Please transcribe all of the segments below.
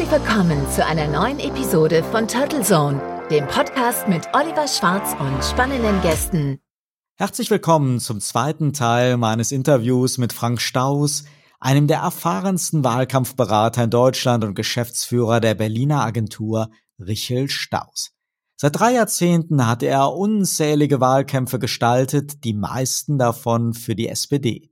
Herzlich willkommen zu einer neuen Episode von Turtle Zone, dem Podcast mit Oliver Schwarz und spannenden Gästen. Herzlich willkommen zum zweiten Teil meines Interviews mit Frank Staus, einem der erfahrensten Wahlkampfberater in Deutschland und Geschäftsführer der Berliner Agentur Richel Staus. Seit drei Jahrzehnten hat er unzählige Wahlkämpfe gestaltet, die meisten davon für die SPD.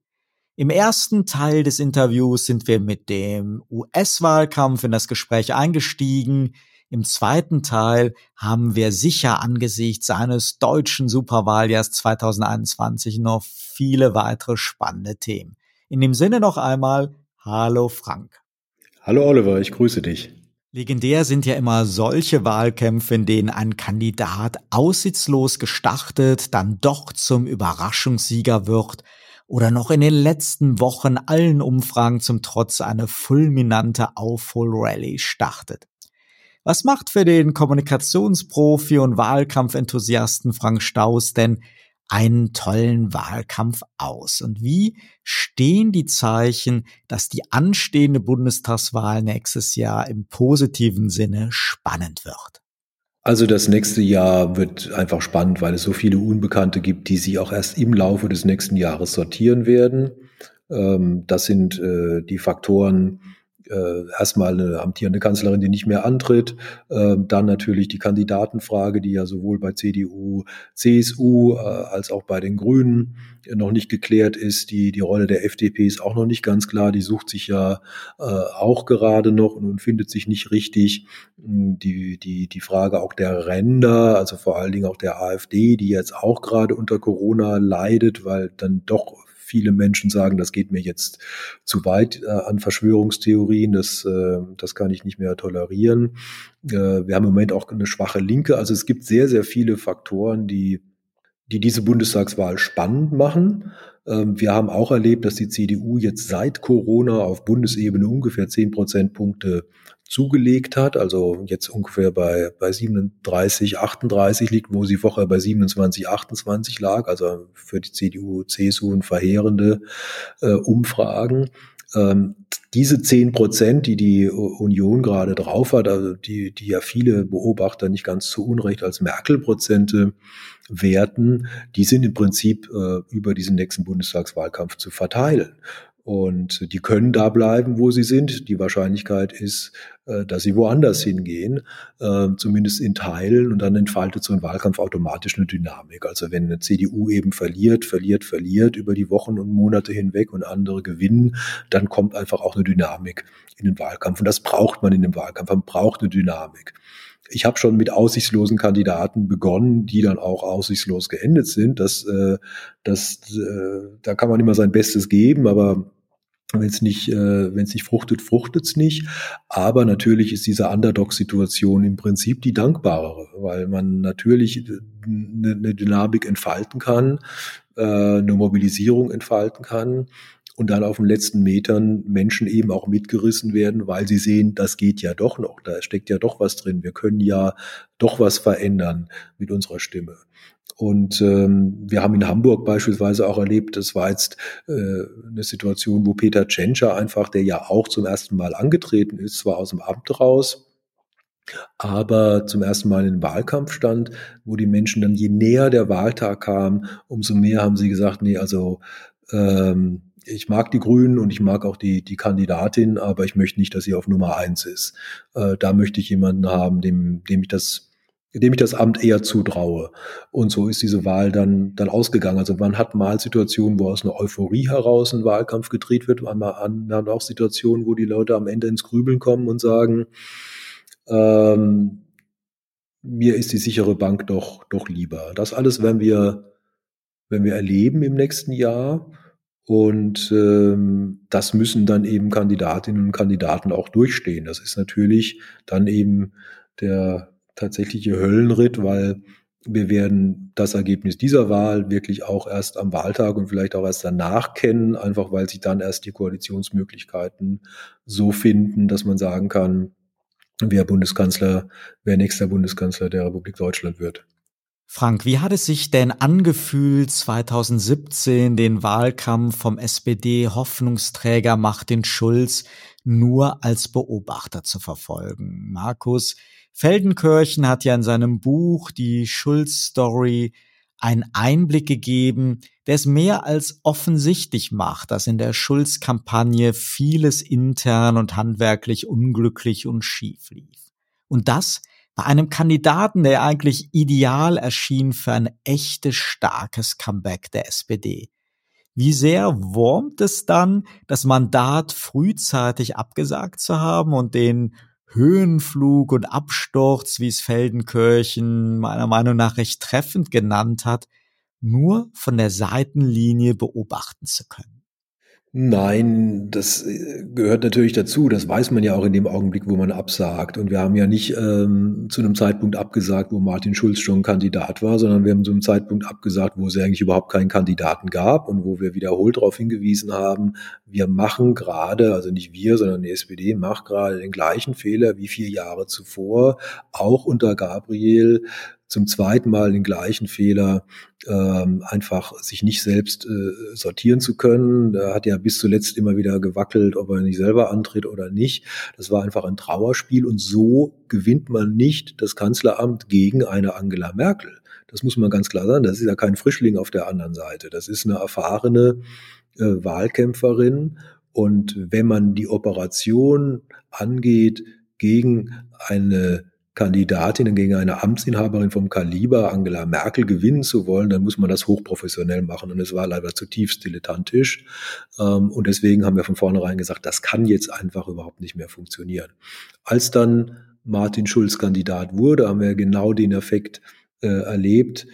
Im ersten Teil des Interviews sind wir mit dem US-Wahlkampf in das Gespräch eingestiegen. Im zweiten Teil haben wir sicher angesichts eines deutschen Superwahljahrs 2021 noch viele weitere spannende Themen. In dem Sinne noch einmal, hallo Frank. Hallo Oliver, ich grüße dich. Legendär sind ja immer solche Wahlkämpfe, in denen ein Kandidat aussichtslos gestartet, dann doch zum Überraschungssieger wird oder noch in den letzten Wochen allen Umfragen zum Trotz eine fulminante Aufholrallye startet. Was macht für den Kommunikationsprofi und Wahlkampfenthusiasten Frank Staus denn einen tollen Wahlkampf aus? Und wie stehen die Zeichen, dass die anstehende Bundestagswahl nächstes Jahr im positiven Sinne spannend wird? Also das nächste Jahr wird einfach spannend, weil es so viele Unbekannte gibt, die sich auch erst im Laufe des nächsten Jahres sortieren werden. Ähm, das sind äh, die Faktoren, äh, erstmal eine amtierende Kanzlerin, die nicht mehr antritt, äh, dann natürlich die Kandidatenfrage, die ja sowohl bei CDU, CSU äh, als auch bei den Grünen noch nicht geklärt ist. Die, die Rolle der FDP ist auch noch nicht ganz klar. Die sucht sich ja äh, auch gerade noch und findet sich nicht richtig. Die, die, die Frage auch der Ränder, also vor allen Dingen auch der AfD, die jetzt auch gerade unter Corona leidet, weil dann doch viele Menschen sagen, das geht mir jetzt zu weit äh, an Verschwörungstheorien, das, äh, das kann ich nicht mehr tolerieren. Äh, wir haben im Moment auch eine schwache Linke. Also es gibt sehr, sehr viele Faktoren, die, die diese Bundestagswahl spannend machen. Ähm, wir haben auch erlebt, dass die CDU jetzt seit Corona auf Bundesebene ungefähr zehn Prozentpunkte zugelegt hat, also jetzt ungefähr bei, bei 37, 38 liegt, wo sie vorher bei 27, 28 lag, also für die CDU, CSU und verheerende äh, Umfragen. Ähm, diese zehn Prozent, die die Union gerade drauf hat, also die, die ja viele Beobachter nicht ganz zu Unrecht als Merkel-Prozente werten, die sind im Prinzip äh, über diesen nächsten Bundestagswahlkampf zu verteilen. Und die können da bleiben, wo sie sind. Die Wahrscheinlichkeit ist, äh, dass sie woanders hingehen, äh, zumindest in Teilen. Und dann entfaltet so ein Wahlkampf automatisch eine Dynamik. Also wenn eine CDU eben verliert, verliert, verliert über die Wochen und Monate hinweg und andere gewinnen, dann kommt einfach auch eine Dynamik in den Wahlkampf. Und das braucht man in dem Wahlkampf. Man braucht eine Dynamik. Ich habe schon mit aussichtslosen Kandidaten begonnen, die dann auch aussichtslos geendet sind. Das, äh, das, äh, da kann man immer sein Bestes geben, aber wenn es nicht, äh, wenn nicht fruchtet, fruchtet es nicht. Aber natürlich ist diese Underdog-Situation im Prinzip die dankbarere, weil man natürlich eine, eine Dynamik entfalten kann, äh, eine Mobilisierung entfalten kann und dann auf den letzten Metern Menschen eben auch mitgerissen werden, weil sie sehen, das geht ja doch noch, da steckt ja doch was drin, wir können ja doch was verändern mit unserer Stimme. Und ähm, wir haben in Hamburg beispielsweise auch erlebt, das war jetzt äh, eine Situation, wo Peter Tschentscher einfach, der ja auch zum ersten Mal angetreten ist, zwar aus dem Amt raus, aber zum ersten Mal in den Wahlkampf stand, wo die Menschen dann, je näher der Wahltag kam, umso mehr haben sie gesagt, nee, also ähm, ich mag die Grünen und ich mag auch die, die Kandidatin, aber ich möchte nicht, dass sie auf Nummer eins ist. Äh, da möchte ich jemanden haben, dem, dem ich das dem ich das Amt eher zutraue. Und so ist diese Wahl dann, dann ausgegangen. Also man hat mal Situationen, wo aus einer Euphorie heraus ein Wahlkampf gedreht wird, man hat auch Situationen, wo die Leute am Ende ins Grübeln kommen und sagen, ähm, mir ist die sichere Bank doch, doch lieber. Das alles werden wir, werden wir erleben im nächsten Jahr. Und ähm, das müssen dann eben Kandidatinnen und Kandidaten auch durchstehen. Das ist natürlich dann eben der tatsächliche Höllenritt, weil wir werden das Ergebnis dieser Wahl wirklich auch erst am Wahltag und vielleicht auch erst danach kennen, einfach weil sich dann erst die Koalitionsmöglichkeiten so finden, dass man sagen kann, wer Bundeskanzler, wer nächster Bundeskanzler der Republik Deutschland wird. Frank, wie hat es sich denn angefühlt, 2017 den Wahlkampf vom SPD-Hoffnungsträger Martin Schulz nur als Beobachter zu verfolgen. Markus Feldenkirchen hat ja in seinem Buch die Schulz-Story einen Einblick gegeben, der es mehr als offensichtlich macht, dass in der Schulz-Kampagne vieles intern und handwerklich unglücklich und schief lief. Und das bei einem Kandidaten, der eigentlich ideal erschien für ein echtes starkes Comeback der SPD. Wie sehr wurmt es dann, das Mandat frühzeitig abgesagt zu haben und den Höhenflug und Absturz, wie es Feldenkirchen meiner Meinung nach recht treffend genannt hat, nur von der Seitenlinie beobachten zu können? Nein, das äh, gehört natürlich dazu. Das weiß man ja auch in dem Augenblick, wo man absagt. Und wir haben ja nicht ähm, zu einem Zeitpunkt abgesagt, wo Martin Schulz schon Kandidat war, sondern wir haben zu einem Zeitpunkt abgesagt, wo es eigentlich überhaupt keinen Kandidaten gab und wo wir wiederholt darauf hingewiesen haben, wir machen gerade, also nicht wir, sondern die SPD macht gerade den gleichen Fehler wie vier Jahre zuvor, auch unter Gabriel zum zweiten Mal den gleichen Fehler, ähm, einfach sich nicht selbst äh, sortieren zu können. Da hat ja bis zuletzt immer wieder gewackelt, ob er nicht selber antritt oder nicht. Das war einfach ein Trauerspiel und so gewinnt man nicht das Kanzleramt gegen eine Angela Merkel. Das muss man ganz klar sagen. Das ist ja kein Frischling auf der anderen Seite. Das ist eine erfahrene äh, Wahlkämpferin. Und wenn man die Operation angeht gegen eine Kandidatinnen gegen eine Amtsinhaberin vom Kaliber Angela Merkel gewinnen zu wollen, dann muss man das hochprofessionell machen. Und es war leider zutiefst dilettantisch. Ähm, und deswegen haben wir von vornherein gesagt, das kann jetzt einfach überhaupt nicht mehr funktionieren. Als dann Martin Schulz Kandidat wurde, haben wir genau den Effekt äh, erlebt,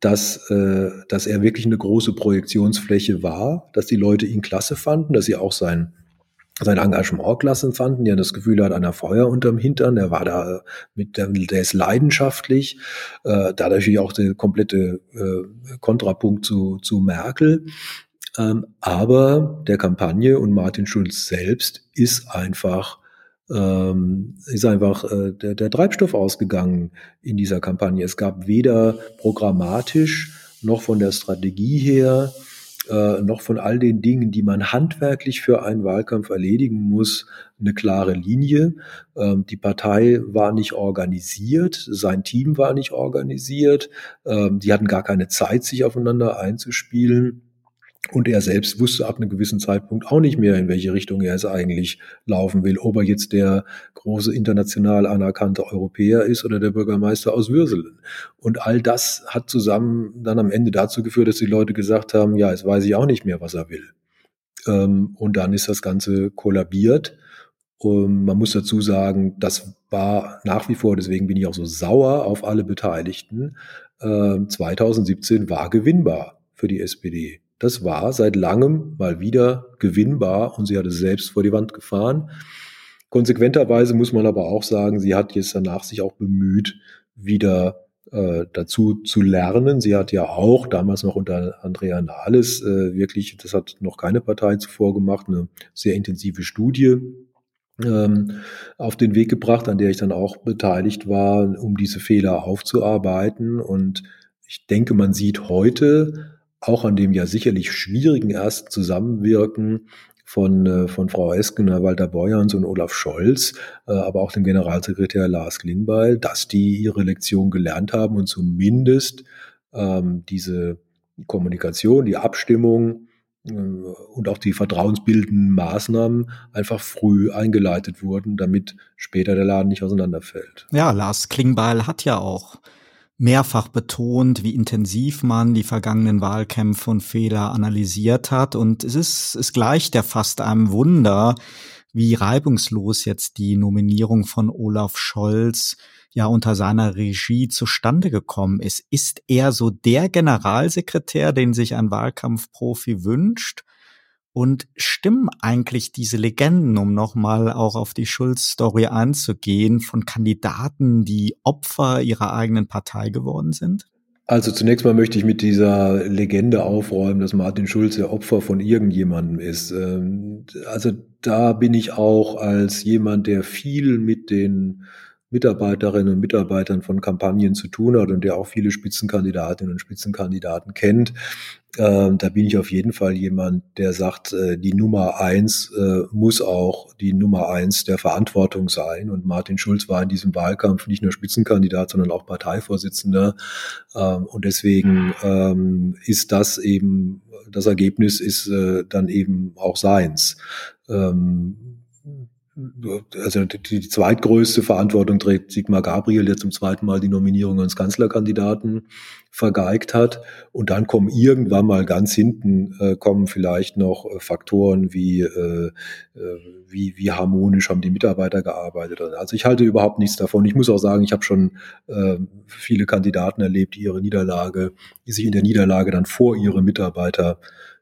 dass, äh, dass er wirklich eine große Projektionsfläche war, dass die Leute ihn klasse fanden, dass sie auch sein sein Engagement klasse fanden, haben das Gefühl, hat einer Feuer unterm Hintern, er war da mit, der, der ist leidenschaftlich, äh, da natürlich auch der komplette äh, Kontrapunkt zu, zu Merkel. Ähm, aber der Kampagne und Martin Schulz selbst ist einfach ähm, ist einfach äh, der, der Treibstoff ausgegangen in dieser Kampagne. Es gab weder programmatisch noch von der Strategie her äh, noch von all den Dingen, die man handwerklich für einen Wahlkampf erledigen muss, eine klare Linie. Ähm, die Partei war nicht organisiert, sein Team war nicht organisiert, ähm, die hatten gar keine Zeit, sich aufeinander einzuspielen. Und er selbst wusste ab einem gewissen Zeitpunkt auch nicht mehr, in welche Richtung er es eigentlich laufen will. Ob er jetzt der große international anerkannte Europäer ist oder der Bürgermeister aus Würselen. Und all das hat zusammen dann am Ende dazu geführt, dass die Leute gesagt haben, ja, jetzt weiß ich auch nicht mehr, was er will. Ähm, und dann ist das Ganze kollabiert. Und man muss dazu sagen, das war nach wie vor, deswegen bin ich auch so sauer auf alle Beteiligten, 2017 ähm, war gewinnbar für die SPD. Das war seit langem mal wieder gewinnbar und sie hat es selbst vor die Wand gefahren. Konsequenterweise muss man aber auch sagen, sie hat jetzt danach sich auch bemüht, wieder äh, dazu zu lernen. Sie hat ja auch damals noch unter Andrea Nahles äh, wirklich, das hat noch keine Partei zuvor gemacht, eine sehr intensive Studie ähm, auf den Weg gebracht, an der ich dann auch beteiligt war, um diese Fehler aufzuarbeiten. Und ich denke, man sieht heute, auch an dem ja sicherlich schwierigen ersten Zusammenwirken von, äh, von Frau Eskener, Walter Beuerns und Olaf Scholz, äh, aber auch dem Generalsekretär Lars Klingbeil, dass die ihre Lektion gelernt haben und zumindest ähm, diese Kommunikation, die Abstimmung äh, und auch die vertrauensbildenden Maßnahmen einfach früh eingeleitet wurden, damit später der Laden nicht auseinanderfällt. Ja, Lars Klingbeil hat ja auch mehrfach betont, wie intensiv man die vergangenen Wahlkämpfe und Fehler analysiert hat. Und es ist, es gleicht ja fast einem Wunder, wie reibungslos jetzt die Nominierung von Olaf Scholz ja unter seiner Regie zustande gekommen ist. Ist er so der Generalsekretär, den sich ein Wahlkampfprofi wünscht? Und stimmen eigentlich diese Legenden, um nochmal auch auf die Schulz-Story einzugehen, von Kandidaten, die Opfer ihrer eigenen Partei geworden sind? Also zunächst mal möchte ich mit dieser Legende aufräumen, dass Martin Schulz der Opfer von irgendjemandem ist. Ähm, also da bin ich auch als jemand, der viel mit den Mitarbeiterinnen und Mitarbeitern von Kampagnen zu tun hat und der auch viele Spitzenkandidatinnen und Spitzenkandidaten kennt, ähm, da bin ich auf jeden Fall jemand, der sagt, äh, die Nummer eins äh, muss auch die Nummer eins der Verantwortung sein. Und Martin Schulz war in diesem Wahlkampf nicht nur Spitzenkandidat, sondern auch Parteivorsitzender. Ähm, und deswegen ähm, ist das eben, das Ergebnis ist äh, dann eben auch seins. Ähm, also die, die zweitgrößte Verantwortung trägt Sigmar Gabriel, der zum zweiten Mal die Nominierung als Kanzlerkandidaten vergeigt hat. Und dann kommen irgendwann mal ganz hinten, äh, kommen vielleicht noch äh, Faktoren wie, äh, äh, wie, wie harmonisch haben die Mitarbeiter gearbeitet. Also ich halte überhaupt nichts davon. Ich muss auch sagen, ich habe schon äh, viele Kandidaten erlebt, die ihre Niederlage, die sich in der Niederlage dann vor ihre Mitarbeiter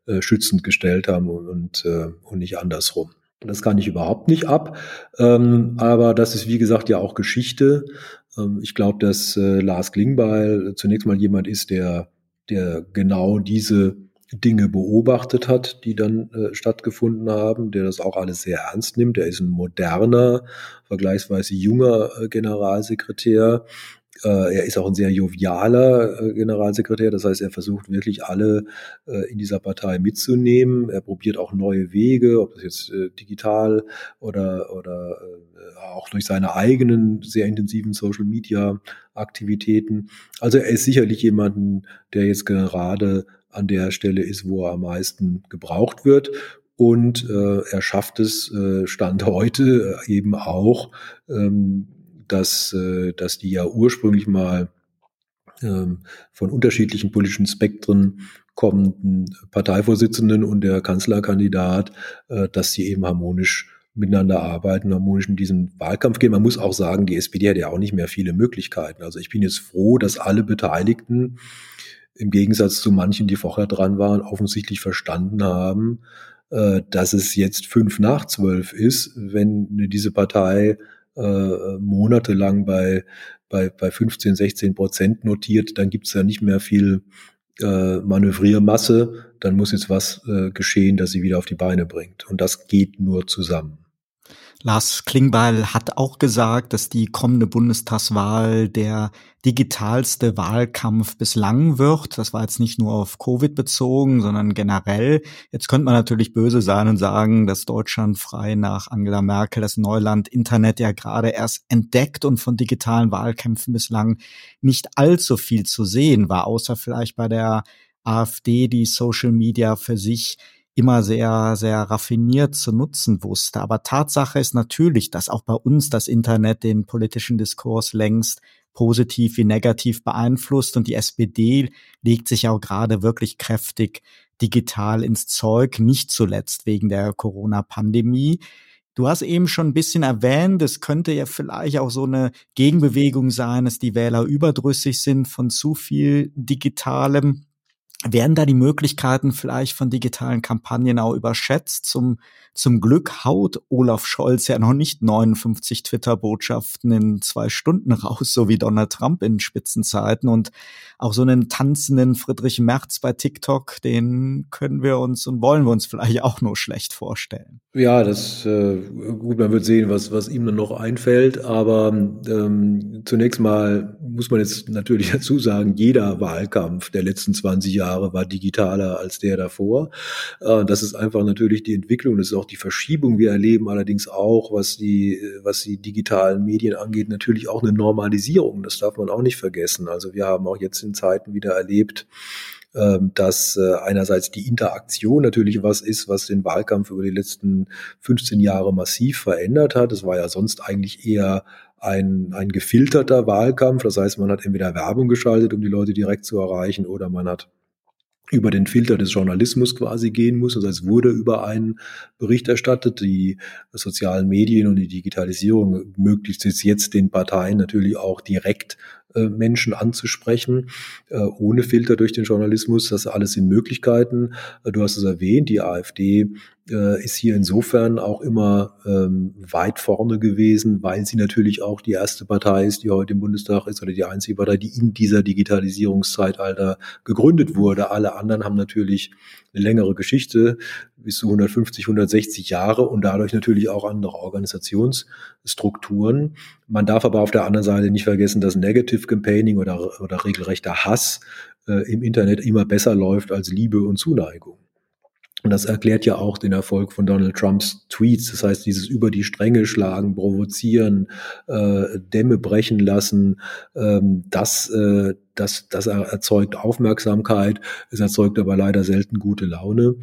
äh, schützend gestellt haben und, äh, und nicht andersrum. Das kann ich überhaupt nicht ab. Ähm, aber das ist, wie gesagt, ja auch Geschichte. Ähm, ich glaube, dass äh, Lars Klingbeil zunächst mal jemand ist, der, der genau diese Dinge beobachtet hat, die dann äh, stattgefunden haben, der das auch alles sehr ernst nimmt. Er ist ein moderner, vergleichsweise junger äh, Generalsekretär, er ist auch ein sehr jovialer äh, Generalsekretär, das heißt, er versucht wirklich alle äh, in dieser Partei mitzunehmen. Er probiert auch neue Wege, ob das jetzt digital oder, oder auch durch seine eigenen sehr intensiven Social Media Aktivitäten. Also er ist sicherlich jemanden, der jetzt gerade an der Stelle ist, wo er am meisten gebraucht wird. Und äh, er schafft es äh, Stand heute eben auch, ähm, dass, äh, dass die ja ursprünglich mal ähm, von unterschiedlichen politischen Spektren kommenden Parteivorsitzenden und der Kanzlerkandidat, äh, dass sie eben harmonisch miteinander arbeiten, harmonisch in diesen Wahlkampf gehen. Man muss auch sagen, die SPD hat ja auch nicht mehr viele Möglichkeiten. Also ich bin jetzt froh, dass alle Beteiligten im Gegensatz zu manchen, die vorher dran waren, offensichtlich verstanden haben, äh, dass es jetzt fünf nach zwölf ist, wenn diese Partei äh, monatelang bei, bei, bei 15, 16 Prozent notiert, dann gibt es ja nicht mehr viel äh, Manövriermasse, dann muss jetzt was äh, geschehen, das sie wieder auf die Beine bringt. Und das geht nur zusammen. Lars Klingbeil hat auch gesagt, dass die kommende Bundestagswahl der digitalste Wahlkampf bislang wird. Das war jetzt nicht nur auf Covid bezogen, sondern generell. Jetzt könnte man natürlich böse sein und sagen, dass Deutschland frei nach Angela Merkel das Neuland Internet ja gerade erst entdeckt und von digitalen Wahlkämpfen bislang nicht allzu viel zu sehen war, außer vielleicht bei der AfD, die Social Media für sich immer sehr, sehr raffiniert zu nutzen wusste. Aber Tatsache ist natürlich, dass auch bei uns das Internet den politischen Diskurs längst positiv wie negativ beeinflusst und die SPD legt sich auch gerade wirklich kräftig digital ins Zeug, nicht zuletzt wegen der Corona-Pandemie. Du hast eben schon ein bisschen erwähnt, es könnte ja vielleicht auch so eine Gegenbewegung sein, dass die Wähler überdrüssig sind von zu viel Digitalem. Werden da die Möglichkeiten vielleicht von digitalen Kampagnen auch überschätzt? Zum, zum Glück haut Olaf Scholz ja noch nicht 59 Twitter-Botschaften in zwei Stunden raus, so wie Donald Trump in Spitzenzeiten. Und auch so einen tanzenden Friedrich Merz bei TikTok, den können wir uns und wollen wir uns vielleicht auch nur schlecht vorstellen. Ja, das äh, gut, man wird sehen, was, was ihm dann noch einfällt. Aber ähm, zunächst mal muss man jetzt natürlich dazu sagen, jeder Wahlkampf der letzten 20 Jahre war digitaler als der davor. Äh, das ist einfach natürlich die Entwicklung, das ist auch die Verschiebung. Wir erleben allerdings auch, was die, was die digitalen Medien angeht, natürlich auch eine Normalisierung. Das darf man auch nicht vergessen. Also wir haben auch jetzt in Zeiten wieder erlebt, ähm, dass äh, einerseits die Interaktion natürlich was ist, was den Wahlkampf über die letzten 15 Jahre massiv verändert hat. Es war ja sonst eigentlich eher ein, ein gefilterter Wahlkampf. Das heißt, man hat entweder Werbung geschaltet, um die Leute direkt zu erreichen, oder man hat über den Filter des Journalismus quasi gehen muss. Also es wurde über einen Bericht erstattet. Die sozialen Medien und die Digitalisierung ermöglicht es jetzt den Parteien natürlich auch direkt äh, Menschen anzusprechen, äh, ohne Filter durch den Journalismus. Das alles sind Möglichkeiten. Äh, du hast es erwähnt, die AfD ist hier insofern auch immer ähm, weit vorne gewesen, weil sie natürlich auch die erste Partei ist, die heute im Bundestag ist oder die einzige Partei, die in dieser Digitalisierungszeitalter gegründet wurde. Alle anderen haben natürlich eine längere Geschichte, bis zu 150, 160 Jahre und dadurch natürlich auch andere Organisationsstrukturen. Man darf aber auf der anderen Seite nicht vergessen, dass Negative Campaigning oder, oder regelrechter Hass äh, im Internet immer besser läuft als Liebe und Zuneigung. Und das erklärt ja auch den Erfolg von Donald Trumps Tweets. Das heißt, dieses über die Stränge schlagen, provozieren, äh, Dämme brechen lassen, ähm, das, äh, das, das erzeugt Aufmerksamkeit. Es erzeugt aber leider selten gute Laune.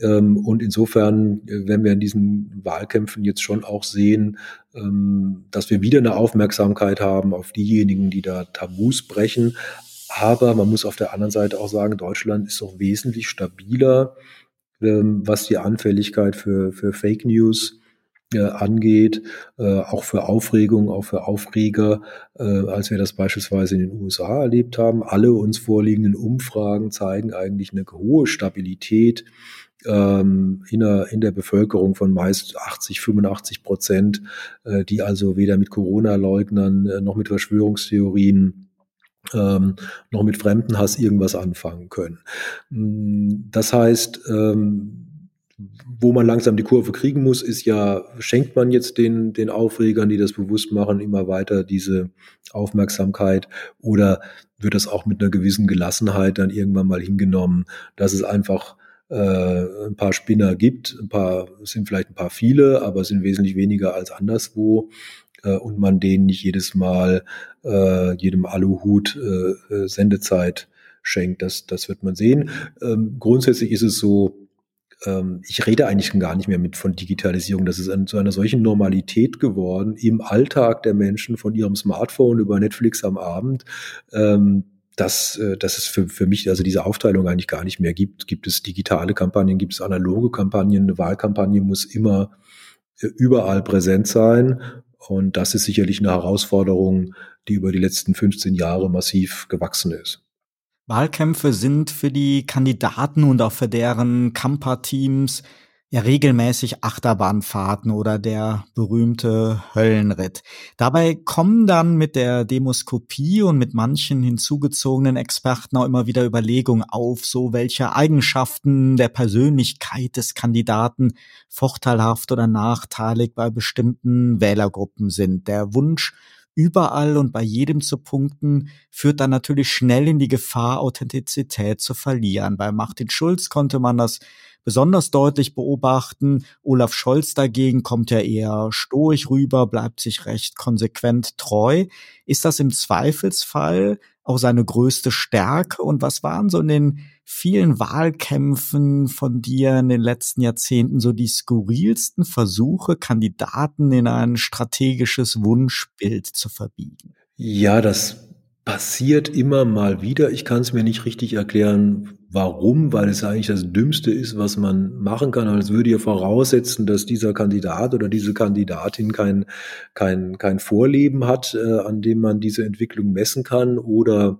Ähm, und insofern äh, werden wir in diesen Wahlkämpfen jetzt schon auch sehen, ähm, dass wir wieder eine Aufmerksamkeit haben auf diejenigen, die da Tabus brechen. Aber man muss auf der anderen Seite auch sagen, Deutschland ist doch wesentlich stabiler ähm, was die Anfälligkeit für, für Fake News äh, angeht, äh, auch für Aufregung, auch für Aufreger, äh, als wir das beispielsweise in den USA erlebt haben. Alle uns vorliegenden Umfragen zeigen eigentlich eine hohe Stabilität ähm, in, der, in der Bevölkerung von meist 80, 85 Prozent, äh, die also weder mit Corona-Leugnern äh, noch mit Verschwörungstheorien ähm, noch mit Fremdenhass irgendwas anfangen können. Mm, das heißt, ähm, wo man langsam die Kurve kriegen muss, ist ja, schenkt man jetzt den, den Aufregern, die das bewusst machen, immer weiter diese Aufmerksamkeit oder wird das auch mit einer gewissen Gelassenheit dann irgendwann mal hingenommen, dass es einfach äh, ein paar Spinner gibt, ein paar, sind vielleicht ein paar viele, aber sind wesentlich weniger als anderswo äh, und man denen nicht jedes Mal äh, jedem Aluhut äh, äh, Sendezeit schenkt. Das, das wird man sehen. Ähm, grundsätzlich ist es so, ähm, ich rede eigentlich gar nicht mehr mit von Digitalisierung. Das ist zu einer solchen Normalität geworden im Alltag der Menschen von ihrem Smartphone über Netflix am Abend. Ähm, dass, äh, dass es für, für mich also diese Aufteilung eigentlich gar nicht mehr gibt. Gibt es digitale Kampagnen, gibt es analoge Kampagnen, eine Wahlkampagne muss immer äh, überall präsent sein und das ist sicherlich eine Herausforderung, die über die letzten 15 Jahre massiv gewachsen ist. Wahlkämpfe sind für die Kandidaten und auch für deren Camper-Teams ja regelmäßig Achterbahnfahrten oder der berühmte Höllenritt. Dabei kommen dann mit der Demoskopie und mit manchen hinzugezogenen Experten auch immer wieder Überlegungen auf, so welche Eigenschaften der Persönlichkeit des Kandidaten vorteilhaft oder nachteilig bei bestimmten Wählergruppen sind. Der Wunsch, überall und bei jedem zu punkten, führt dann natürlich schnell in die Gefahr, Authentizität zu verlieren. Bei Martin Schulz konnte man das besonders deutlich beobachten. Olaf Scholz dagegen kommt ja eher stoisch rüber, bleibt sich recht konsequent treu. Ist das im Zweifelsfall auch seine größte Stärke? Und was waren so in den vielen Wahlkämpfen von dir in den letzten Jahrzehnten so die skurrilsten Versuche, Kandidaten in ein strategisches Wunschbild zu verbiegen? Ja, das passiert immer mal wieder. Ich kann es mir nicht richtig erklären, warum, weil es eigentlich das Dümmste ist, was man machen kann. Aber es würde ja voraussetzen, dass dieser Kandidat oder diese Kandidatin kein, kein, kein Vorleben hat, äh, an dem man diese Entwicklung messen kann oder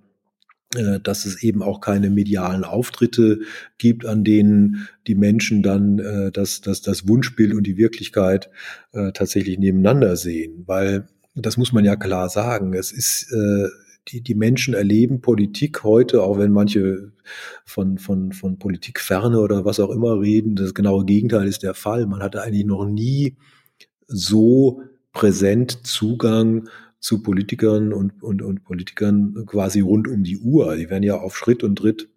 äh, dass es eben auch keine medialen Auftritte gibt, an denen die Menschen dann äh, das, das, das Wunschbild und die Wirklichkeit äh, tatsächlich nebeneinander sehen. Weil das muss man ja klar sagen. Es ist äh, die, die Menschen erleben Politik heute, auch wenn manche von, von, von Politikferne oder was auch immer reden, das genaue Gegenteil ist der Fall. Man hatte eigentlich noch nie so präsent Zugang zu Politikern und, und, und Politikern quasi rund um die Uhr. Die werden ja auf Schritt und Tritt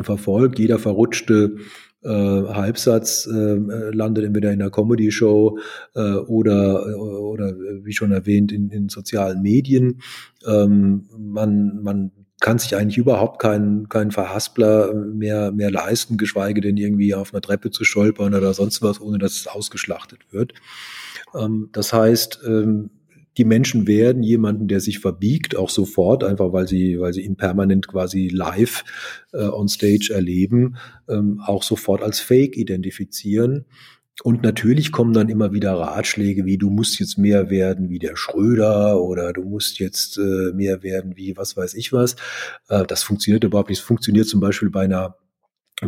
verfolgt. Jeder verrutschte äh, Halbsatz äh, landet entweder in der Comedy-Show äh, oder, oder wie schon erwähnt in, in sozialen Medien. Ähm, man, man kann sich eigentlich überhaupt keinen keinen Verhaspler mehr mehr leisten, geschweige denn irgendwie auf einer Treppe zu stolpern oder sonst was, ohne dass es ausgeschlachtet wird. Ähm, das heißt, ähm, die Menschen werden jemanden, der sich verbiegt, auch sofort, einfach weil sie, weil sie ihn permanent quasi live äh, on stage erleben, ähm, auch sofort als Fake identifizieren. Und natürlich kommen dann immer wieder Ratschläge wie, du musst jetzt mehr werden wie der Schröder oder du musst jetzt äh, mehr werden wie was weiß ich was. Äh, das funktioniert überhaupt nicht. Es funktioniert zum Beispiel bei einer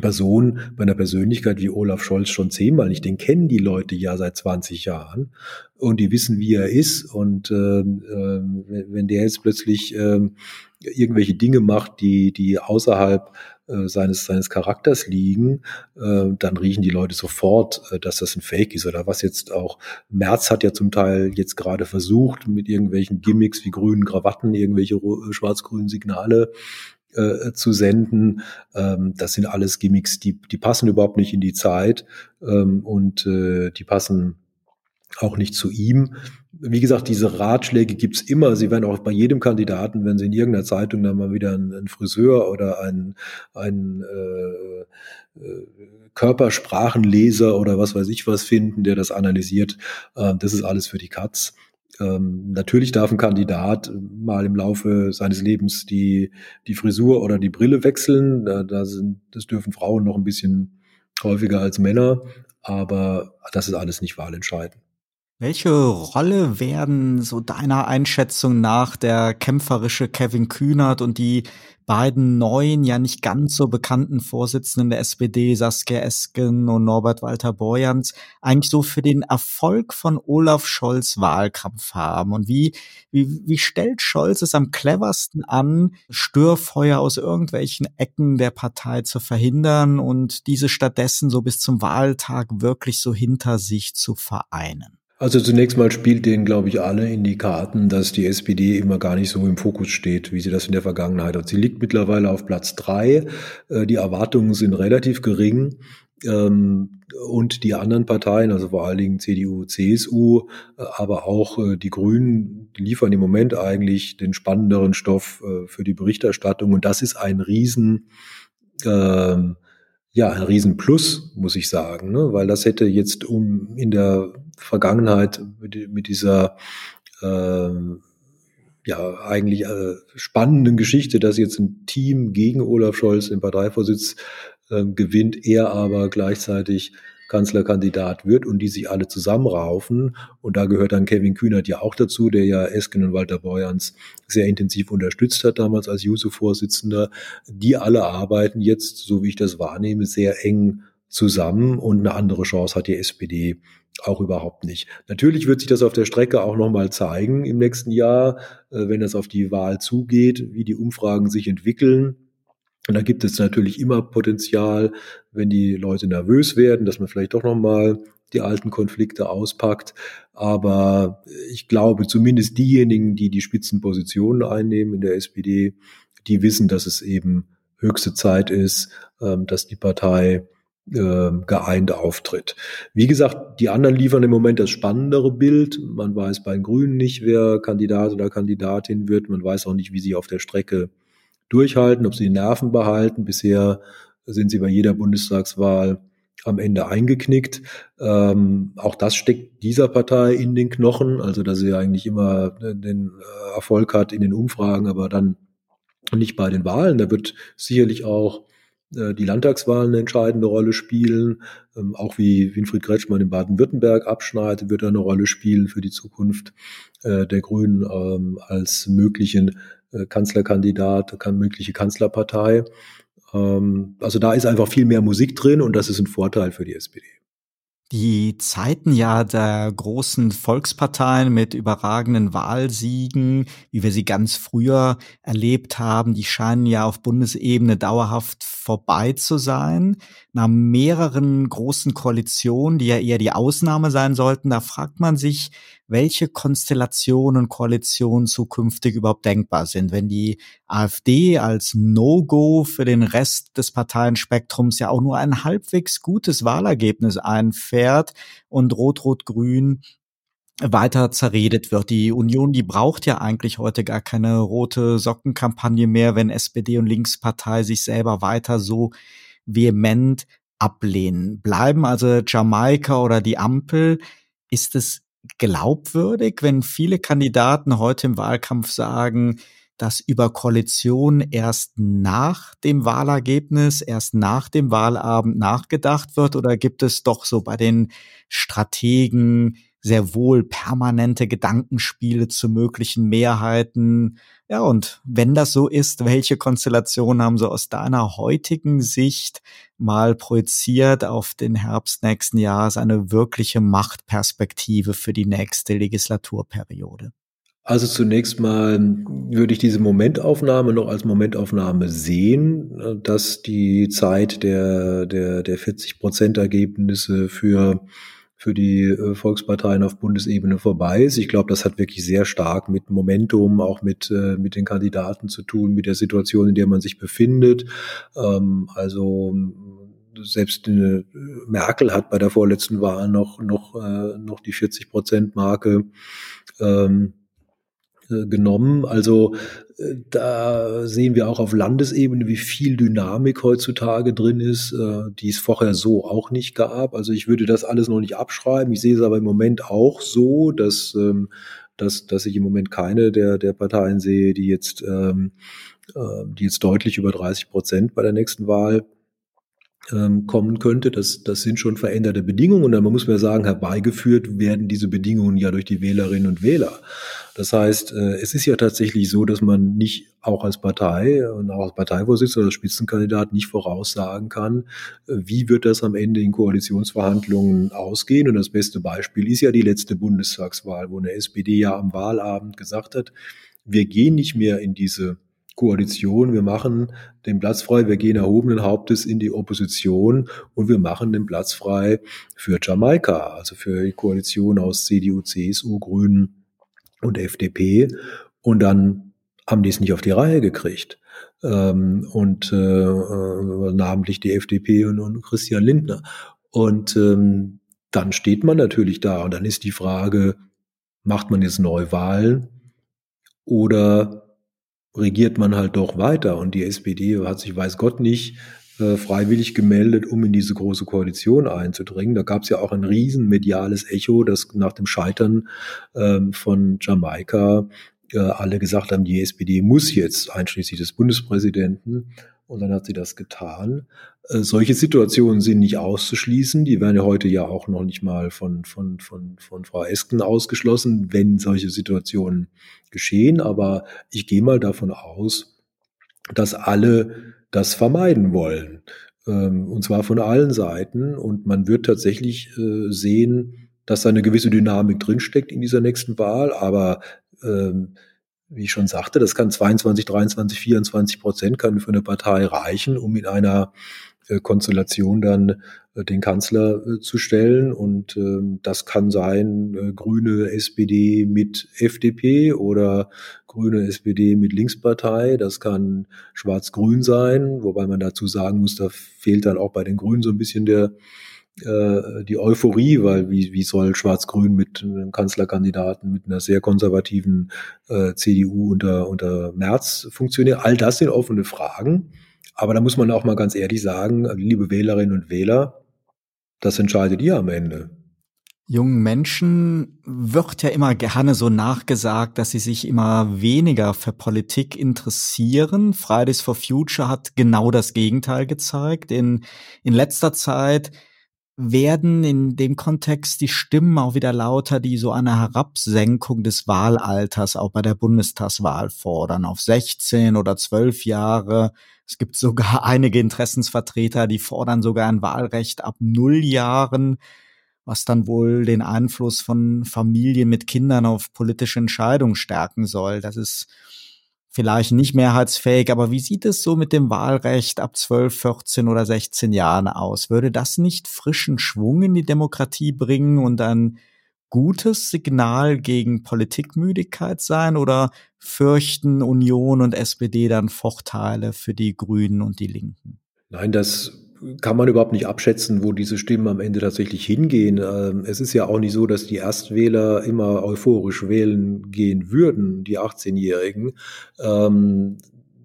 Person, bei einer Persönlichkeit wie Olaf Scholz schon zehnmal nicht. Den kennen die Leute ja seit 20 Jahren und die wissen, wie er ist. Und äh, wenn der jetzt plötzlich äh, irgendwelche Dinge macht, die, die außerhalb äh, seines, seines Charakters liegen, äh, dann riechen die Leute sofort, äh, dass das ein Fake ist oder was jetzt auch, Merz hat ja zum Teil jetzt gerade versucht, mit irgendwelchen Gimmicks wie grünen Krawatten, irgendwelche äh, schwarz-grünen Signale äh, zu senden. Ähm, das sind alles Gimmicks, die, die passen überhaupt nicht in die Zeit ähm, und äh, die passen auch nicht zu ihm. Wie gesagt, diese Ratschläge gibt's immer. Sie werden auch bei jedem Kandidaten, wenn Sie in irgendeiner Zeitung dann mal wieder einen, einen Friseur oder einen, einen äh, äh, Körpersprachenleser oder was weiß ich was finden, der das analysiert, äh, das ist alles für die Katz. Ähm, natürlich darf ein Kandidat mal im Laufe seines Lebens die, die Frisur oder die Brille wechseln. Da, da sind, das dürfen Frauen noch ein bisschen häufiger als Männer, aber das ist alles nicht wahlentscheidend. Welche Rolle werden so deiner Einschätzung nach der kämpferische Kevin Kühnert und die beiden neuen, ja nicht ganz so bekannten Vorsitzenden der SPD, Saskia Esken und Norbert Walter Borjans, eigentlich so für den Erfolg von Olaf Scholz Wahlkampf haben? Und wie, wie, wie stellt Scholz es am cleversten an, Störfeuer aus irgendwelchen Ecken der Partei zu verhindern und diese stattdessen so bis zum Wahltag wirklich so hinter sich zu vereinen? Also zunächst mal spielt denen, glaube ich, alle in die Karten, dass die SPD immer gar nicht so im Fokus steht, wie sie das in der Vergangenheit hat. Sie liegt mittlerweile auf Platz drei. Äh, die Erwartungen sind relativ gering. Ähm, und die anderen Parteien, also vor allen Dingen CDU, CSU, äh, aber auch äh, die Grünen, liefern im Moment eigentlich den spannenderen Stoff für die Berichterstattung. Und das ist ein Riesen, ähm, ja, ein Riesenplus, muss ich sagen, ne? weil das hätte jetzt um in der Vergangenheit mit, mit dieser äh, ja eigentlich äh, spannenden Geschichte, dass jetzt ein Team gegen Olaf Scholz den Parteivorsitz äh, gewinnt, er aber gleichzeitig Kanzlerkandidat wird und die sich alle zusammenraufen. Und da gehört dann Kevin Kühnert ja auch dazu, der ja Esken und Walter Borjans sehr intensiv unterstützt hat, damals als Juso-Vorsitzender. Die alle arbeiten jetzt, so wie ich das wahrnehme, sehr eng zusammen und eine andere Chance hat die SPD auch überhaupt nicht. Natürlich wird sich das auf der Strecke auch nochmal zeigen im nächsten Jahr, äh, wenn es auf die Wahl zugeht, wie die Umfragen sich entwickeln. Und da gibt es natürlich immer Potenzial, wenn die Leute nervös werden, dass man vielleicht doch nochmal die alten Konflikte auspackt. Aber ich glaube, zumindest diejenigen, die die Spitzenpositionen einnehmen in der SPD, die wissen, dass es eben höchste Zeit ist, ähm, dass die Partei ähm, geeint auftritt. Wie gesagt, die anderen liefern im Moment das spannendere Bild. Man weiß bei den Grünen nicht, wer Kandidat oder Kandidatin wird. Man weiß auch nicht, wie sie auf der Strecke durchhalten, ob sie die Nerven behalten. Bisher sind sie bei jeder Bundestagswahl am Ende eingeknickt. Ähm, auch das steckt dieser Partei in den Knochen, also dass sie eigentlich immer den Erfolg hat in den Umfragen, aber dann nicht bei den Wahlen. Da wird sicherlich auch äh, die Landtagswahlen eine entscheidende Rolle spielen. Ähm, auch wie Winfried Kretschmann in Baden-Württemberg abschneidet, wird er eine Rolle spielen für die Zukunft äh, der Grünen ähm, als möglichen äh, Kanzlerkandidat, mögliche Kanzlerpartei. Ähm, also da ist einfach viel mehr Musik drin und das ist ein Vorteil für die SPD. Die Zeiten ja der großen Volksparteien mit überragenden Wahlsiegen, wie wir sie ganz früher erlebt haben, die scheinen ja auf Bundesebene dauerhaft vorbei zu sein. Nach mehreren großen Koalitionen, die ja eher die Ausnahme sein sollten, da fragt man sich, welche Konstellationen und Koalitionen zukünftig überhaupt denkbar sind. Wenn die AfD als No-Go für den Rest des Parteienspektrums ja auch nur ein halbwegs gutes Wahlergebnis einfährt und Rot-Rot-Grün weiter zerredet wird. Die Union, die braucht ja eigentlich heute gar keine rote Sockenkampagne mehr, wenn SPD und Linkspartei sich selber weiter so vehement ablehnen. Bleiben also Jamaika oder die Ampel. Ist es glaubwürdig, wenn viele Kandidaten heute im Wahlkampf sagen, dass über Koalition erst nach dem Wahlergebnis, erst nach dem Wahlabend nachgedacht wird? Oder gibt es doch so bei den Strategen sehr wohl permanente Gedankenspiele zu möglichen Mehrheiten? Ja, und wenn das so ist, welche Konstellationen haben so aus deiner heutigen Sicht mal projiziert auf den Herbst nächsten Jahres eine wirkliche Machtperspektive für die nächste Legislaturperiode? Also zunächst mal würde ich diese Momentaufnahme noch als Momentaufnahme sehen, dass die Zeit der, der, der 40 Prozent Ergebnisse für, für die äh, Volksparteien auf Bundesebene vorbei ist. Ich glaube, das hat wirklich sehr stark mit Momentum, auch mit, äh, mit den Kandidaten zu tun, mit der Situation, in der man sich befindet. Ähm, also selbst äh, Merkel hat bei der vorletzten Wahl noch, noch, noch die 40 Prozent Marke ähm, äh, genommen. Also äh, da sehen wir auch auf Landesebene, wie viel Dynamik heutzutage drin ist, äh, die es vorher so auch nicht gab. Also ich würde das alles noch nicht abschreiben. Ich sehe es aber im Moment auch so, dass, ähm, dass, dass ich im Moment keine der, der Parteien sehe, die jetzt, ähm, die jetzt deutlich über 30 Prozent bei der nächsten Wahl ähm, kommen könnte. Das, das sind schon veränderte Bedingungen. Und dann muss man sagen, herbeigeführt werden diese Bedingungen ja durch die Wählerinnen und Wähler. Das heißt, äh, es ist ja tatsächlich so, dass man nicht auch als Partei und auch als Parteivorsitzender oder Spitzenkandidat nicht voraussagen kann, äh, wie wird das am Ende in Koalitionsverhandlungen ausgehen. Und das beste Beispiel ist ja die letzte Bundestagswahl, wo eine SPD ja am Wahlabend gesagt hat, wir gehen nicht mehr in diese Koalition, wir machen den Platz frei, wir gehen erhobenen Hauptes in die Opposition und wir machen den Platz frei für Jamaika, also für die Koalition aus CDU, CSU, Grünen und FDP. Und dann haben die es nicht auf die Reihe gekriegt. Ähm, und äh, äh, namentlich die FDP und, und Christian Lindner. Und ähm, dann steht man natürlich da und dann ist die Frage, macht man jetzt Neuwahlen oder regiert man halt doch weiter. Und die SPD hat sich, weiß Gott nicht, äh, freiwillig gemeldet, um in diese große Koalition einzudringen. Da gab es ja auch ein riesen mediales Echo, dass nach dem Scheitern ähm, von Jamaika äh, alle gesagt haben, die SPD muss jetzt, einschließlich des Bundespräsidenten, und dann hat sie das getan. Äh, solche Situationen sind nicht auszuschließen. Die werden ja heute ja auch noch nicht mal von, von, von, von Frau Esken ausgeschlossen, wenn solche Situationen geschehen. Aber ich gehe mal davon aus, dass alle das vermeiden wollen. Ähm, und zwar von allen Seiten. Und man wird tatsächlich äh, sehen, dass da eine gewisse Dynamik drinsteckt in dieser nächsten Wahl. Aber ähm, wie ich schon sagte, das kann 22, 23, 24 Prozent kann für eine Partei reichen, um in einer äh, Konstellation dann äh, den Kanzler äh, zu stellen. Und ähm, das kann sein grüne SPD mit FDP oder grüne SPD mit Linkspartei. Das kann schwarz-grün sein, wobei man dazu sagen muss, da fehlt dann auch bei den Grünen so ein bisschen der äh, die Euphorie, weil wie, wie soll Schwarz-Grün mit einem Kanzlerkandidaten, mit einer sehr konservativen äh, CDU unter, unter Merz funktionieren? All das sind offene Fragen. Aber da muss man auch mal ganz ehrlich sagen, liebe Wählerinnen und Wähler, das entscheidet ihr am Ende. Jungen Menschen wird ja immer gerne so nachgesagt, dass sie sich immer weniger für Politik interessieren. Fridays for Future hat genau das Gegenteil gezeigt. In, in letzter Zeit werden in dem Kontext die Stimmen auch wieder lauter, die so eine Herabsenkung des Wahlalters auch bei der Bundestagswahl fordern, auf 16 oder 12 Jahre. Es gibt sogar einige Interessensvertreter, die fordern sogar ein Wahlrecht ab null Jahren, was dann wohl den Einfluss von Familien mit Kindern auf politische Entscheidungen stärken soll. Das ist vielleicht nicht mehrheitsfähig, aber wie sieht es so mit dem Wahlrecht ab 12, 14 oder 16 Jahren aus? Würde das nicht frischen Schwung in die Demokratie bringen und ein gutes Signal gegen Politikmüdigkeit sein oder fürchten Union und SPD dann Vorteile für die Grünen und die Linken? Nein, das kann man überhaupt nicht abschätzen, wo diese Stimmen am Ende tatsächlich hingehen. Ähm, es ist ja auch nicht so, dass die Erstwähler immer euphorisch wählen gehen würden, die 18-Jährigen. Ähm,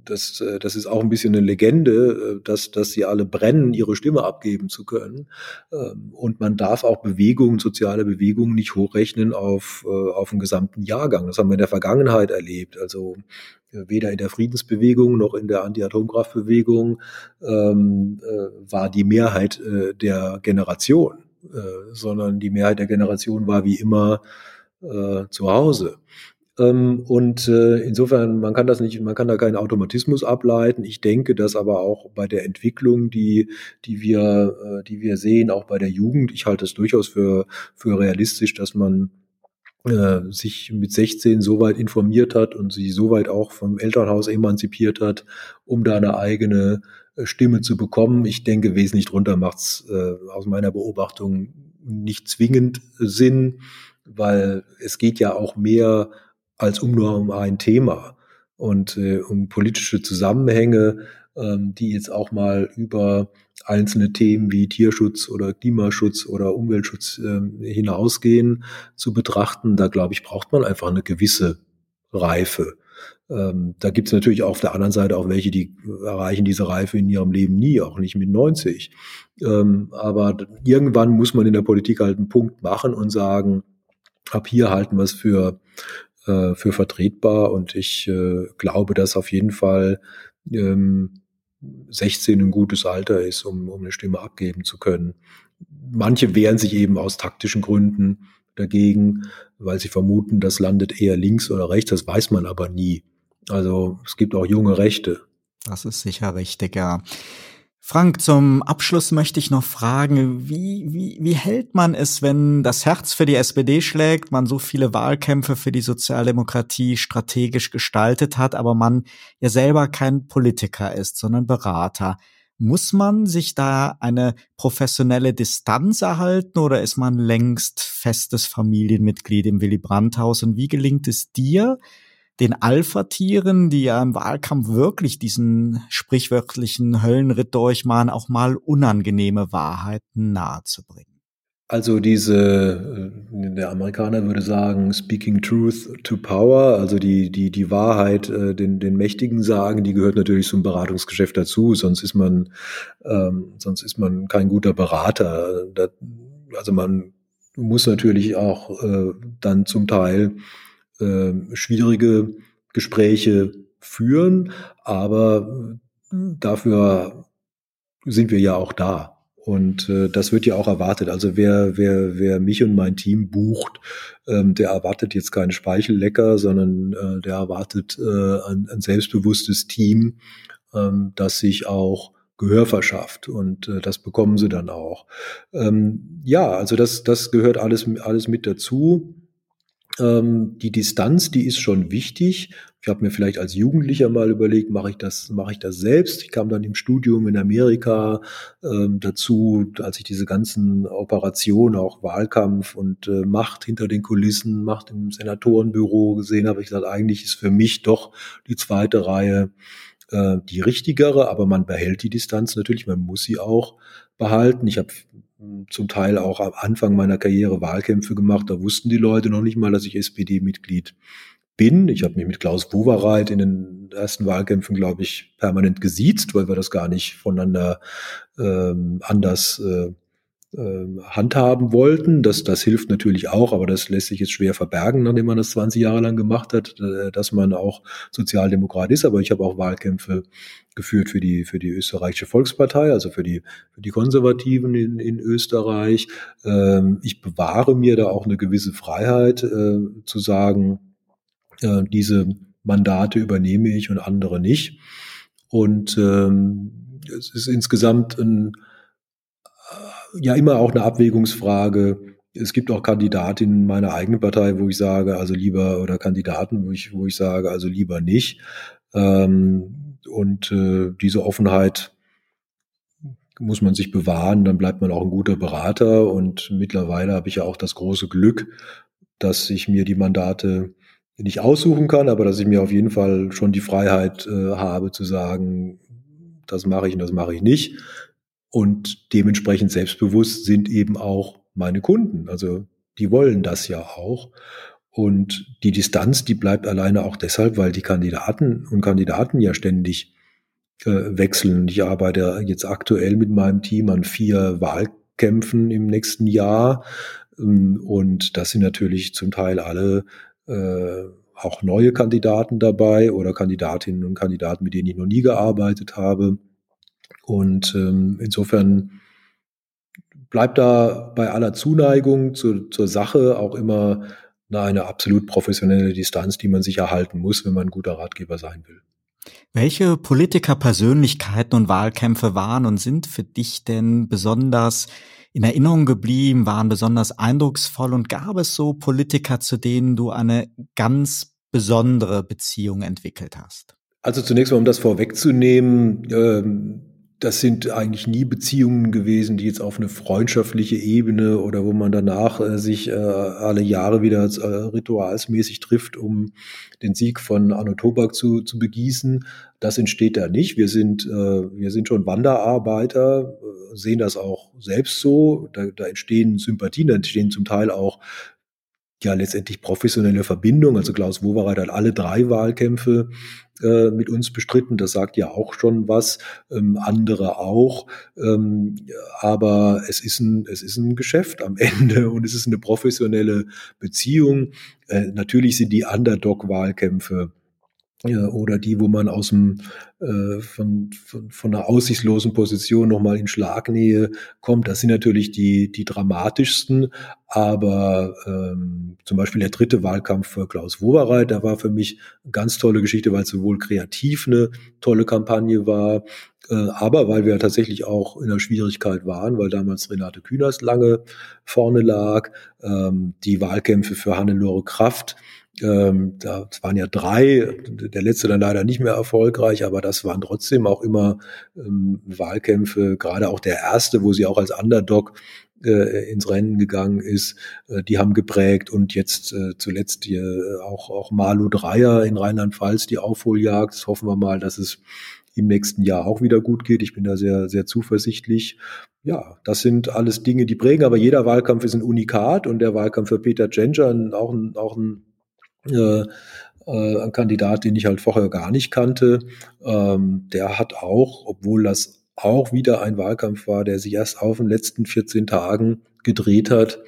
das, äh, das ist auch ein bisschen eine Legende, äh, dass, dass sie alle brennen, ihre Stimme abgeben zu können. Ähm, und man darf auch Bewegungen, soziale Bewegungen nicht hochrechnen auf, äh, auf den gesamten Jahrgang. Das haben wir in der Vergangenheit erlebt. Also weder in der Friedensbewegung noch in der Anti-Atomkraftbewegung ähm, äh, war die Mehrheit äh, der Generation, äh, sondern die Mehrheit der Generation war wie immer äh, zu Hause. Ähm, und äh, insofern, man kann das nicht, man kann da keinen Automatismus ableiten. Ich denke, dass aber auch bei der Entwicklung, die, die wir, äh, die wir sehen, auch bei der Jugend, ich halte es durchaus für, für realistisch, dass man äh, sich mit 16 so weit informiert hat und sich so weit auch vom Elternhaus emanzipiert hat, um da eine eigene äh, Stimme zu bekommen. Ich denke, wesentlich drunter macht's äh, aus meiner Beobachtung nicht zwingend Sinn, weil es geht ja auch mehr als um nur um ein Thema und äh, um politische Zusammenhänge, ähm, die jetzt auch mal über einzelne Themen wie Tierschutz oder Klimaschutz oder Umweltschutz äh, hinausgehen, zu betrachten. Da glaube ich, braucht man einfach eine gewisse Reife. Ähm, da gibt es natürlich auch auf der anderen Seite auch welche, die erreichen diese Reife in ihrem Leben nie, auch nicht mit 90. Ähm, aber irgendwann muss man in der Politik halt einen Punkt machen und sagen, ab hier halten wir es für, äh, für vertretbar. Und ich äh, glaube, dass auf jeden Fall ähm, 16 ein gutes Alter ist, um, um eine Stimme abgeben zu können. Manche wehren sich eben aus taktischen Gründen dagegen, weil sie vermuten, das landet eher links oder rechts. Das weiß man aber nie. Also es gibt auch junge Rechte. Das ist sicher richtig, ja. Frank, zum Abschluss möchte ich noch fragen, wie, wie, wie hält man es, wenn das Herz für die SPD schlägt, man so viele Wahlkämpfe für die Sozialdemokratie strategisch gestaltet hat, aber man ja selber kein Politiker ist, sondern Berater? Muss man sich da eine professionelle Distanz erhalten oder ist man längst festes Familienmitglied im Willy Brandt-Haus? Und wie gelingt es dir, den Alpha-Tieren, die ja im Wahlkampf wirklich diesen sprichwörtlichen Höllenritt durchmachen, auch mal unangenehme Wahrheiten nahezubringen. Also diese, äh, der Amerikaner würde sagen, speaking truth to power, also die, die, die Wahrheit äh, den, den Mächtigen sagen, die gehört natürlich zum Beratungsgeschäft dazu, sonst ist man, ähm, sonst ist man kein guter Berater. also man muss natürlich auch äh, dann zum Teil äh, schwierige Gespräche führen, aber dafür sind wir ja auch da. Und äh, das wird ja auch erwartet. Also wer, wer, wer mich und mein Team bucht, ähm, der erwartet jetzt keinen Speichellecker, sondern äh, der erwartet äh, ein, ein selbstbewusstes Team, ähm, das sich auch Gehör verschafft. Und äh, das bekommen sie dann auch. Ähm, ja, also das, das gehört alles, alles mit dazu. Ähm, die Distanz, die ist schon wichtig. Ich habe mir vielleicht als Jugendlicher mal überlegt, mache ich das, mache ich das selbst? Ich kam dann im Studium in Amerika ähm, dazu, als ich diese ganzen Operationen, auch Wahlkampf und äh, Macht hinter den Kulissen, Macht im Senatorenbüro gesehen habe, ich gesagt, eigentlich ist für mich doch die zweite Reihe äh, die richtigere, aber man behält die Distanz natürlich, man muss sie auch behalten. Ich habe zum Teil auch am Anfang meiner Karriere Wahlkämpfe gemacht. Da wussten die Leute noch nicht mal, dass ich SPD-Mitglied bin. Ich habe mich mit Klaus Wowereit in den ersten Wahlkämpfen, glaube ich, permanent gesiezt, weil wir das gar nicht voneinander ähm, anders äh, handhaben wollten. Das, das hilft natürlich auch, aber das lässt sich jetzt schwer verbergen, nachdem man das 20 Jahre lang gemacht hat, äh, dass man auch Sozialdemokrat ist. Aber ich habe auch Wahlkämpfe geführt für die, für die österreichische Volkspartei, also für die, für die Konservativen in, in Österreich. Ähm, ich bewahre mir da auch eine gewisse Freiheit äh, zu sagen, äh, diese Mandate übernehme ich und andere nicht. Und ähm, es ist insgesamt ein ja immer auch eine Abwägungsfrage. Es gibt auch Kandidatinnen in meiner eigenen Partei, wo ich sage, also lieber, oder Kandidaten, wo ich, wo ich sage, also lieber nicht. Ähm, und äh, diese Offenheit muss man sich bewahren, dann bleibt man auch ein guter Berater. Und mittlerweile habe ich ja auch das große Glück, dass ich mir die Mandate nicht aussuchen kann, aber dass ich mir auf jeden Fall schon die Freiheit äh, habe zu sagen, das mache ich und das mache ich nicht. Und dementsprechend selbstbewusst sind eben auch meine Kunden. Also die wollen das ja auch. Und die Distanz, die bleibt alleine auch deshalb, weil die Kandidaten und Kandidaten ja ständig äh, wechseln. Ich arbeite jetzt aktuell mit meinem Team an vier Wahlkämpfen im nächsten Jahr. Ähm, und das sind natürlich zum Teil alle äh, auch neue Kandidaten dabei oder Kandidatinnen und Kandidaten, mit denen ich noch nie gearbeitet habe. Und ähm, insofern bleibt da bei aller Zuneigung zu, zur Sache auch immer eine absolut professionelle Distanz, die man sich erhalten muss, wenn man ein guter Ratgeber sein will. Welche Politikerpersönlichkeiten und Wahlkämpfe waren und sind für dich denn besonders in Erinnerung geblieben, waren besonders eindrucksvoll und gab es so Politiker, zu denen du eine ganz besondere Beziehung entwickelt hast? Also zunächst mal, um das vorwegzunehmen, ähm, das sind eigentlich nie Beziehungen gewesen, die jetzt auf eine freundschaftliche Ebene oder wo man danach äh, sich äh, alle Jahre wieder äh, ritualsmäßig trifft, um den Sieg von Arno Tobak zu, zu begießen. Das entsteht da nicht. Wir sind, äh, wir sind schon Wanderarbeiter, äh, sehen das auch selbst so. Da, da entstehen Sympathien, da entstehen zum Teil auch ja letztendlich professionelle Verbindung. Also Klaus Wowereit hat alle drei Wahlkämpfe äh, mit uns bestritten. Das sagt ja auch schon was. Ähm, andere auch. Ähm, aber es ist ein, es ist ein Geschäft am Ende und es ist eine professionelle Beziehung. Äh, natürlich sind die Underdog-Wahlkämpfe oder die, wo man aus dem äh, von, von, von einer aussichtslosen Position nochmal in Schlagnähe kommt, das sind natürlich die, die dramatischsten. Aber ähm, zum Beispiel der dritte Wahlkampf für Klaus Wowereit, da war für mich eine ganz tolle Geschichte, weil es sowohl kreativ eine tolle Kampagne war, äh, aber weil wir tatsächlich auch in der Schwierigkeit waren, weil damals Renate Künast lange vorne lag, ähm, die Wahlkämpfe für Hannelore Kraft ähm, da waren ja drei, der letzte dann leider nicht mehr erfolgreich, aber das waren trotzdem auch immer ähm, Wahlkämpfe, gerade auch der erste, wo sie auch als Underdog äh, ins Rennen gegangen ist, äh, die haben geprägt und jetzt äh, zuletzt hier auch, auch Malu Dreier in Rheinland-Pfalz, die Aufholjagd. Das hoffen wir mal, dass es im nächsten Jahr auch wieder gut geht. Ich bin da sehr, sehr zuversichtlich. Ja, das sind alles Dinge, die prägen, aber jeder Wahlkampf ist ein Unikat und der Wahlkampf für Peter Genscher auch ein, auch ein äh, äh, ein Kandidat, den ich halt vorher gar nicht kannte. Ähm, der hat auch, obwohl das auch wieder ein Wahlkampf war, der sich erst auf den letzten 14 Tagen gedreht hat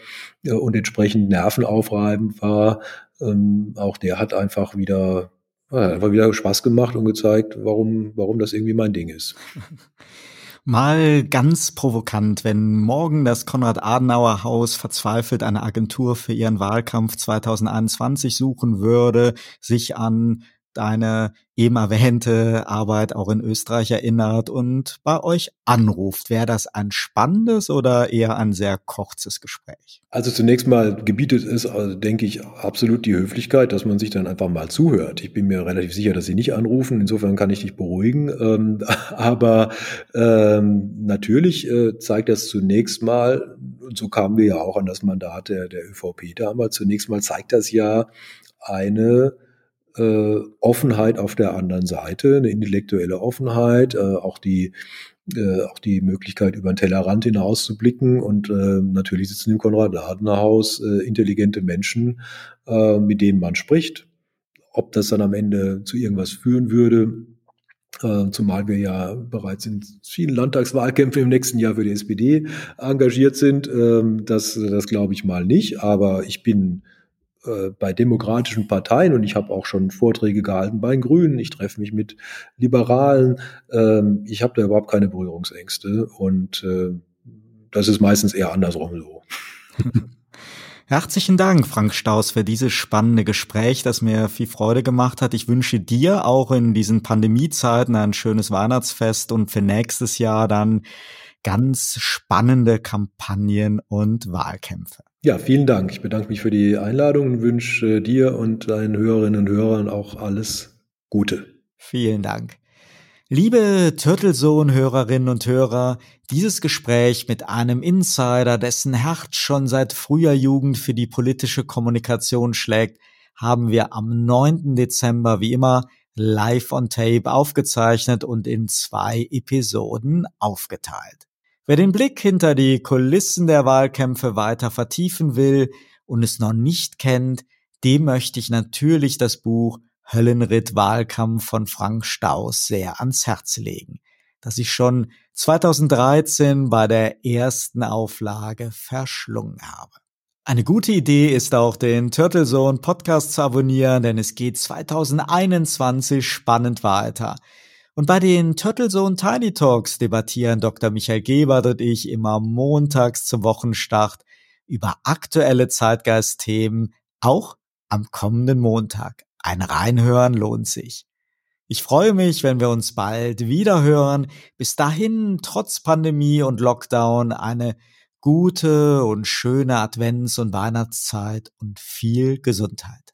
äh, und entsprechend nervenaufreibend war, ähm, auch der hat einfach wieder, äh, einfach wieder Spaß gemacht und gezeigt, warum, warum das irgendwie mein Ding ist. Mal ganz provokant, wenn morgen das Konrad-Adenauer-Haus verzweifelt eine Agentur für ihren Wahlkampf 2021 suchen würde, sich an deine eben erwähnte Arbeit auch in Österreich erinnert und bei euch anruft. Wäre das ein spannendes oder eher ein sehr kurzes Gespräch? Also zunächst mal gebietet es, also denke ich, absolut die Höflichkeit, dass man sich dann einfach mal zuhört. Ich bin mir relativ sicher, dass sie nicht anrufen. Insofern kann ich dich beruhigen. Ähm, aber ähm, natürlich äh, zeigt das zunächst mal, und so kamen wir ja auch an das Mandat der, der ÖVP damals, zunächst mal zeigt das ja eine äh, Offenheit auf der anderen Seite, eine intellektuelle Offenheit, äh, auch die äh, auch die Möglichkeit, über den Tellerrand hinaus zu blicken. Und äh, natürlich sitzen im Konrad-Ladner-Haus äh, intelligente Menschen, äh, mit denen man spricht. Ob das dann am Ende zu irgendwas führen würde, äh, zumal wir ja bereits in vielen Landtagswahlkämpfen im nächsten Jahr für die SPD engagiert sind, äh, das, das glaube ich mal nicht. Aber ich bin äh, bei demokratischen Parteien und ich habe auch schon Vorträge gehalten bei den Grünen, ich treffe mich mit Liberalen, ähm, ich habe da überhaupt keine Berührungsängste und äh, das ist meistens eher andersrum so. Herzlichen Dank, Frank Staus, für dieses spannende Gespräch, das mir viel Freude gemacht hat. Ich wünsche dir auch in diesen Pandemiezeiten ein schönes Weihnachtsfest und für nächstes Jahr dann ganz spannende Kampagnen und Wahlkämpfe. Ja, vielen Dank. Ich bedanke mich für die Einladung und wünsche dir und deinen Hörerinnen und Hörern auch alles Gute. Vielen Dank. Liebe Turtlesohn-Hörerinnen und Hörer, dieses Gespräch mit einem Insider, dessen Herz schon seit früher Jugend für die politische Kommunikation schlägt, haben wir am 9. Dezember wie immer live on tape aufgezeichnet und in zwei Episoden aufgeteilt. Wer den Blick hinter die Kulissen der Wahlkämpfe weiter vertiefen will und es noch nicht kennt, dem möchte ich natürlich das Buch Höllenritt Wahlkampf von Frank Staus sehr ans Herz legen, das ich schon 2013 bei der ersten Auflage verschlungen habe. Eine gute Idee ist auch den Turtle Zone Podcast zu abonnieren, denn es geht 2021 spannend weiter. Und bei den Turtlezone Tiny Talks debattieren Dr. Michael Gebert und ich immer montags zum Wochenstart über aktuelle Zeitgeistthemen, auch am kommenden Montag. Ein Reinhören lohnt sich. Ich freue mich, wenn wir uns bald wieder hören. Bis dahin, trotz Pandemie und Lockdown, eine gute und schöne Advents- und Weihnachtszeit und viel Gesundheit.